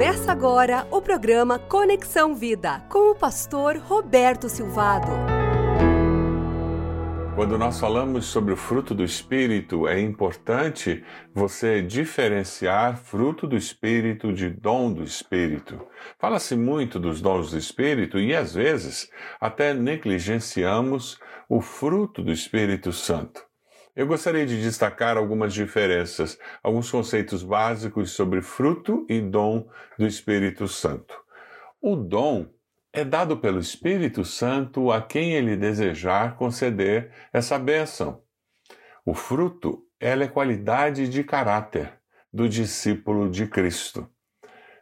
Começa agora o programa Conexão Vida com o pastor Roberto Silvado. Quando nós falamos sobre o fruto do Espírito, é importante você diferenciar fruto do Espírito de dom do Espírito. Fala-se muito dos dons do Espírito e às vezes até negligenciamos o fruto do Espírito Santo. Eu gostaria de destacar algumas diferenças, alguns conceitos básicos sobre fruto e dom do Espírito Santo. O dom é dado pelo Espírito Santo a quem ele desejar conceder essa bênção. O fruto ela é qualidade de caráter do discípulo de Cristo.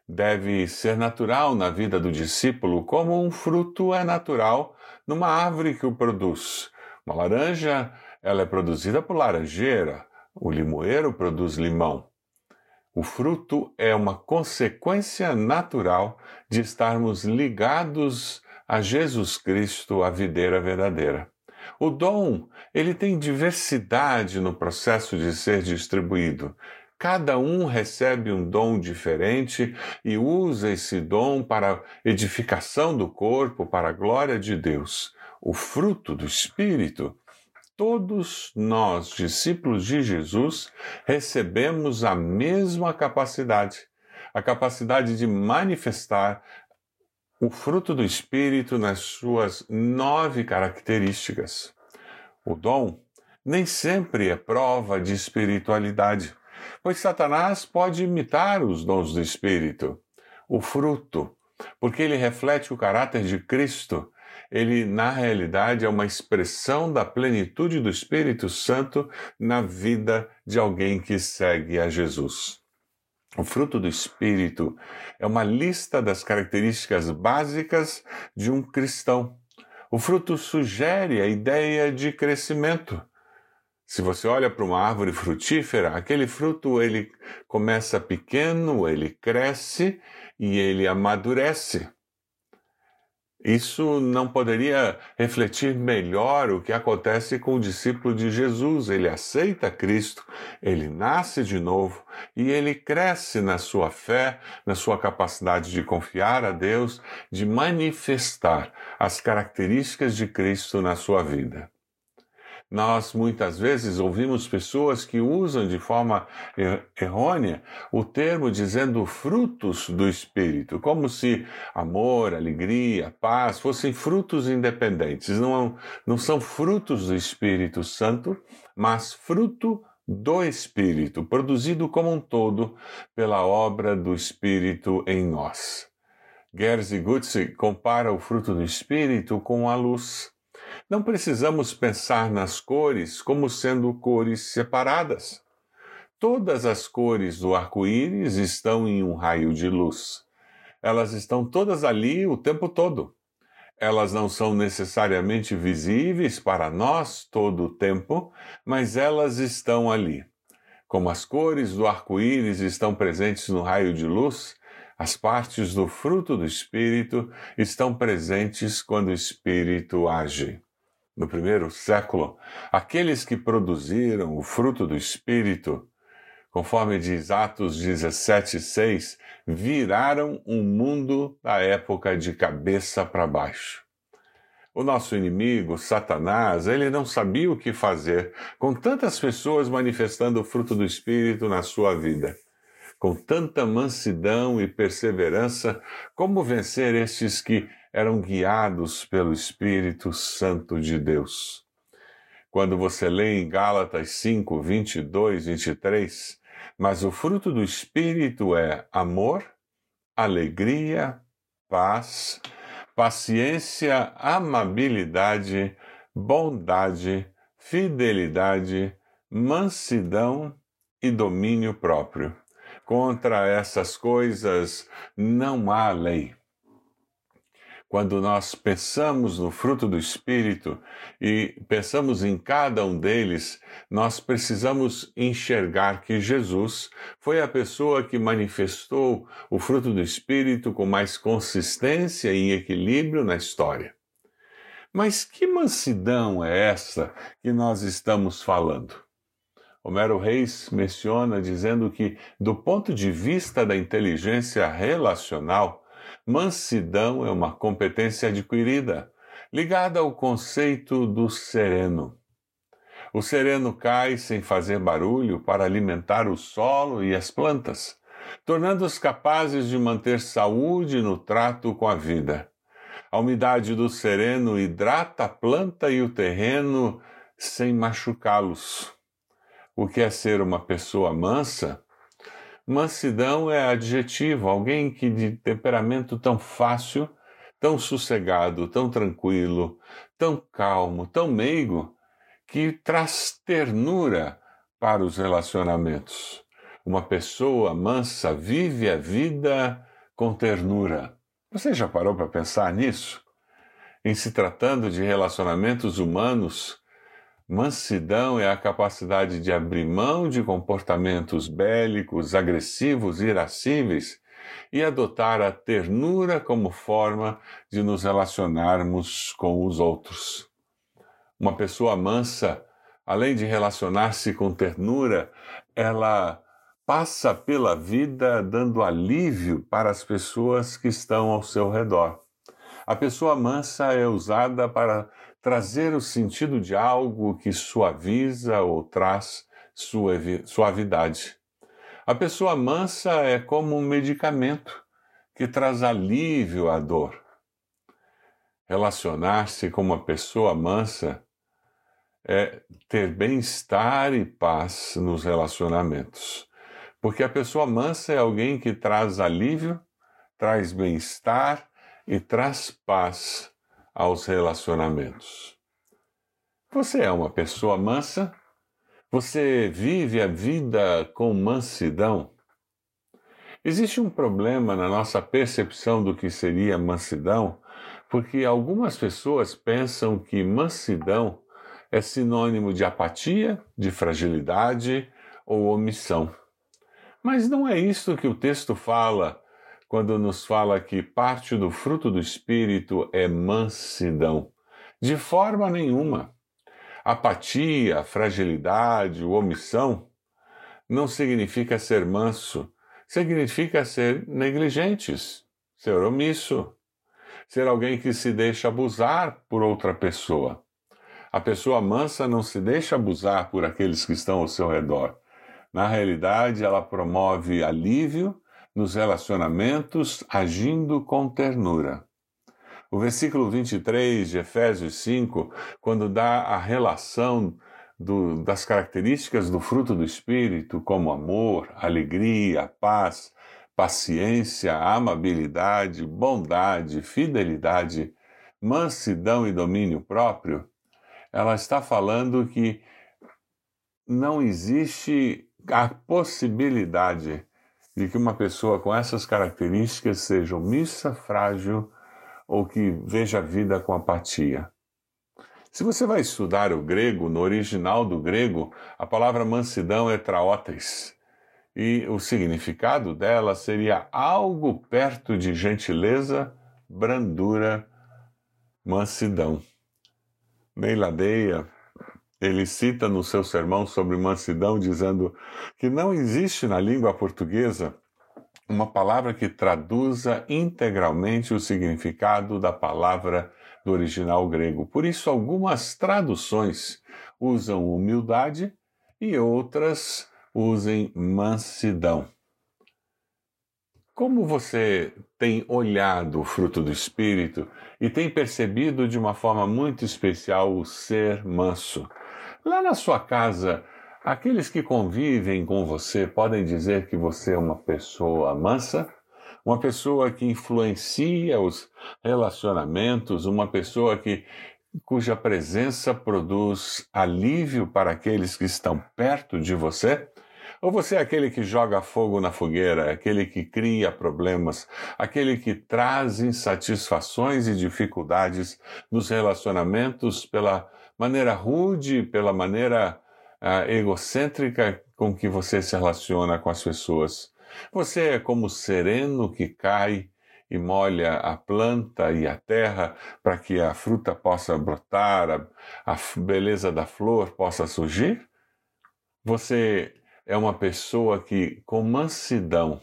Deve ser natural na vida do discípulo, como um fruto é natural numa árvore que o produz. Uma laranja ela é produzida por laranjeira, o limoeiro produz limão. O fruto é uma consequência natural de estarmos ligados a Jesus Cristo, a videira verdadeira. O dom, ele tem diversidade no processo de ser distribuído. Cada um recebe um dom diferente e usa esse dom para edificação do corpo, para a glória de Deus. O fruto do Espírito todos nós, discípulos de Jesus, recebemos a mesma capacidade, a capacidade de manifestar o fruto do Espírito nas suas nove características. O dom nem sempre é prova de espiritualidade, pois Satanás pode imitar os dons do Espírito. O fruto, porque ele reflete o caráter de Cristo, ele na realidade é uma expressão da plenitude do Espírito Santo na vida de alguém que segue a Jesus. O fruto do Espírito é uma lista das características básicas de um cristão. O fruto sugere a ideia de crescimento. Se você olha para uma árvore frutífera, aquele fruto ele começa pequeno, ele cresce e ele amadurece. Isso não poderia refletir melhor o que acontece com o discípulo de Jesus. Ele aceita Cristo, ele nasce de novo e ele cresce na sua fé, na sua capacidade de confiar a Deus, de manifestar as características de Cristo na sua vida. Nós muitas vezes ouvimos pessoas que usam de forma er, errônea o termo dizendo frutos do Espírito, como se amor, alegria, paz fossem frutos independentes. Não, não são frutos do Espírito Santo, mas fruto do Espírito, produzido como um todo pela obra do Espírito em nós. Gersey Gutze compara o fruto do Espírito com a luz. Não precisamos pensar nas cores como sendo cores separadas. Todas as cores do arco-íris estão em um raio de luz. Elas estão todas ali o tempo todo. Elas não são necessariamente visíveis para nós todo o tempo, mas elas estão ali. Como as cores do arco-íris estão presentes no raio de luz, as partes do fruto do Espírito estão presentes quando o Espírito age no primeiro século, aqueles que produziram o fruto do Espírito, conforme diz Atos 17, 6, viraram um mundo da época de cabeça para baixo. O nosso inimigo, Satanás, ele não sabia o que fazer com tantas pessoas manifestando o fruto do Espírito na sua vida. Com tanta mansidão e perseverança, como vencer estes que eram guiados pelo Espírito Santo de Deus. Quando você lê em Gálatas 5, 22, 23, mas o fruto do Espírito é amor, alegria, paz, paciência, amabilidade, bondade, fidelidade, mansidão e domínio próprio. Contra essas coisas não há lei. Quando nós pensamos no fruto do Espírito e pensamos em cada um deles, nós precisamos enxergar que Jesus foi a pessoa que manifestou o fruto do Espírito com mais consistência e equilíbrio na história. Mas que mansidão é essa que nós estamos falando? Homero Reis menciona dizendo que, do ponto de vista da inteligência relacional, mansidão é uma competência adquirida, ligada ao conceito do sereno. O sereno cai sem fazer barulho para alimentar o solo e as plantas, tornando-os capazes de manter saúde no trato com a vida. A umidade do sereno hidrata a planta e o terreno sem machucá-los. O que é ser uma pessoa mansa? Mansidão é adjetivo, alguém que de temperamento tão fácil, tão sossegado, tão tranquilo, tão calmo, tão meigo, que traz ternura para os relacionamentos. Uma pessoa mansa vive a vida com ternura. Você já parou para pensar nisso? Em se tratando de relacionamentos humanos, mansidão é a capacidade de abrir mão de comportamentos bélicos, agressivos, irascíveis e adotar a ternura como forma de nos relacionarmos com os outros. Uma pessoa mansa, além de relacionar-se com ternura, ela passa pela vida dando alívio para as pessoas que estão ao seu redor. A pessoa mansa é usada para trazer o sentido de algo que suaviza ou traz suavidade. A pessoa mansa é como um medicamento que traz alívio à dor. Relacionar-se com uma pessoa mansa é ter bem-estar e paz nos relacionamentos. Porque a pessoa mansa é alguém que traz alívio, traz bem-estar e traz paz aos relacionamentos. Você é uma pessoa mansa? Você vive a vida com mansidão? Existe um problema na nossa percepção do que seria mansidão, porque algumas pessoas pensam que mansidão é sinônimo de apatia, de fragilidade ou omissão. Mas não é isso que o texto fala quando nos fala que parte do fruto do Espírito é mansidão. De forma nenhuma. Apatia, fragilidade, omissão não significa ser manso, significa ser negligentes, ser omisso, ser alguém que se deixa abusar por outra pessoa. A pessoa mansa não se deixa abusar por aqueles que estão ao seu redor. Na realidade, ela promove alívio nos relacionamentos, agindo com ternura. O versículo 23 de Efésios 5, quando dá a relação do, das características do fruto do Espírito, como amor, alegria, paz, paciência, amabilidade, bondade, fidelidade, mansidão e domínio próprio, ela está falando que não existe a possibilidade de que uma pessoa com essas características seja omissa, frágil ou que veja a vida com apatia. Se você vai estudar o grego, no original do grego, a palavra mansidão é traótes, e o significado dela seria algo perto de gentileza, brandura, mansidão. Meiladeia, ele cita no seu sermão sobre mansidão, dizendo que não existe na língua portuguesa uma palavra que traduza integralmente o significado da palavra do original grego. Por isso, algumas traduções usam humildade e outras usem mansidão. Como você tem olhado o fruto do Espírito e tem percebido de uma forma muito especial o ser manso? Lá na sua casa, aqueles que convivem com você podem dizer que você é uma pessoa mansa? Uma pessoa que influencia os relacionamentos, uma pessoa que cuja presença produz alívio para aqueles que estão perto de você? Ou você é aquele que joga fogo na fogueira, aquele que cria problemas, aquele que traz insatisfações e dificuldades nos relacionamentos pela maneira rude, pela maneira uh, egocêntrica com que você se relaciona com as pessoas? Você é como o sereno que cai e molha a planta e a terra para que a fruta possa brotar, a, a beleza da flor possa surgir? Você é uma pessoa que, com mansidão,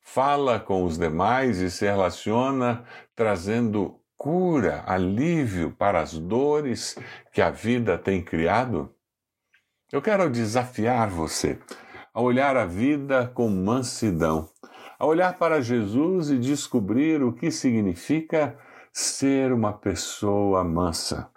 fala com os demais e se relaciona trazendo cura, alívio para as dores que a vida tem criado? Eu quero desafiar você a olhar a vida com mansidão, a olhar para Jesus e descobrir o que significa ser uma pessoa mansa.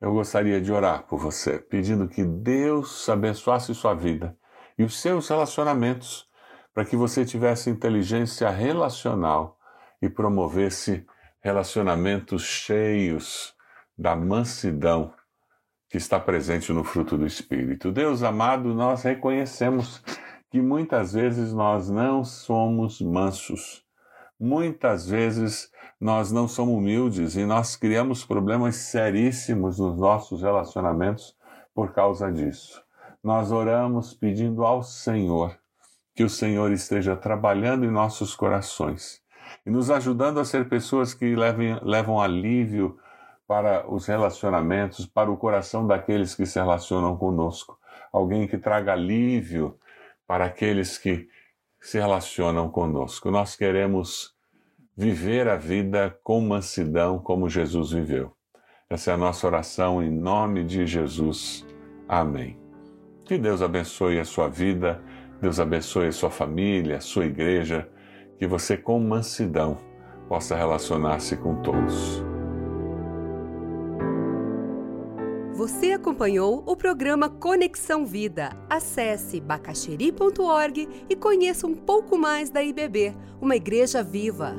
Eu gostaria de orar por você, pedindo que Deus abençoasse sua vida e os seus relacionamentos, para que você tivesse inteligência relacional e promovesse relacionamentos cheios da mansidão que está presente no fruto do Espírito. Deus amado, nós reconhecemos que muitas vezes nós não somos mansos. Muitas vezes nós não somos humildes e nós criamos problemas seríssimos nos nossos relacionamentos por causa disso. Nós oramos pedindo ao Senhor que o Senhor esteja trabalhando em nossos corações e nos ajudando a ser pessoas que levem, levam alívio para os relacionamentos, para o coração daqueles que se relacionam conosco. Alguém que traga alívio para aqueles que se relacionam conosco. Nós queremos viver a vida com mansidão como Jesus viveu. Essa é a nossa oração em nome de Jesus. Amém. Que Deus abençoe a sua vida, Deus abençoe a sua família, a sua igreja que você, com mansidão, possa relacionar-se com todos. Você acompanhou o programa Conexão Vida. Acesse bacacheri.org e conheça um pouco mais da IBB, uma igreja viva.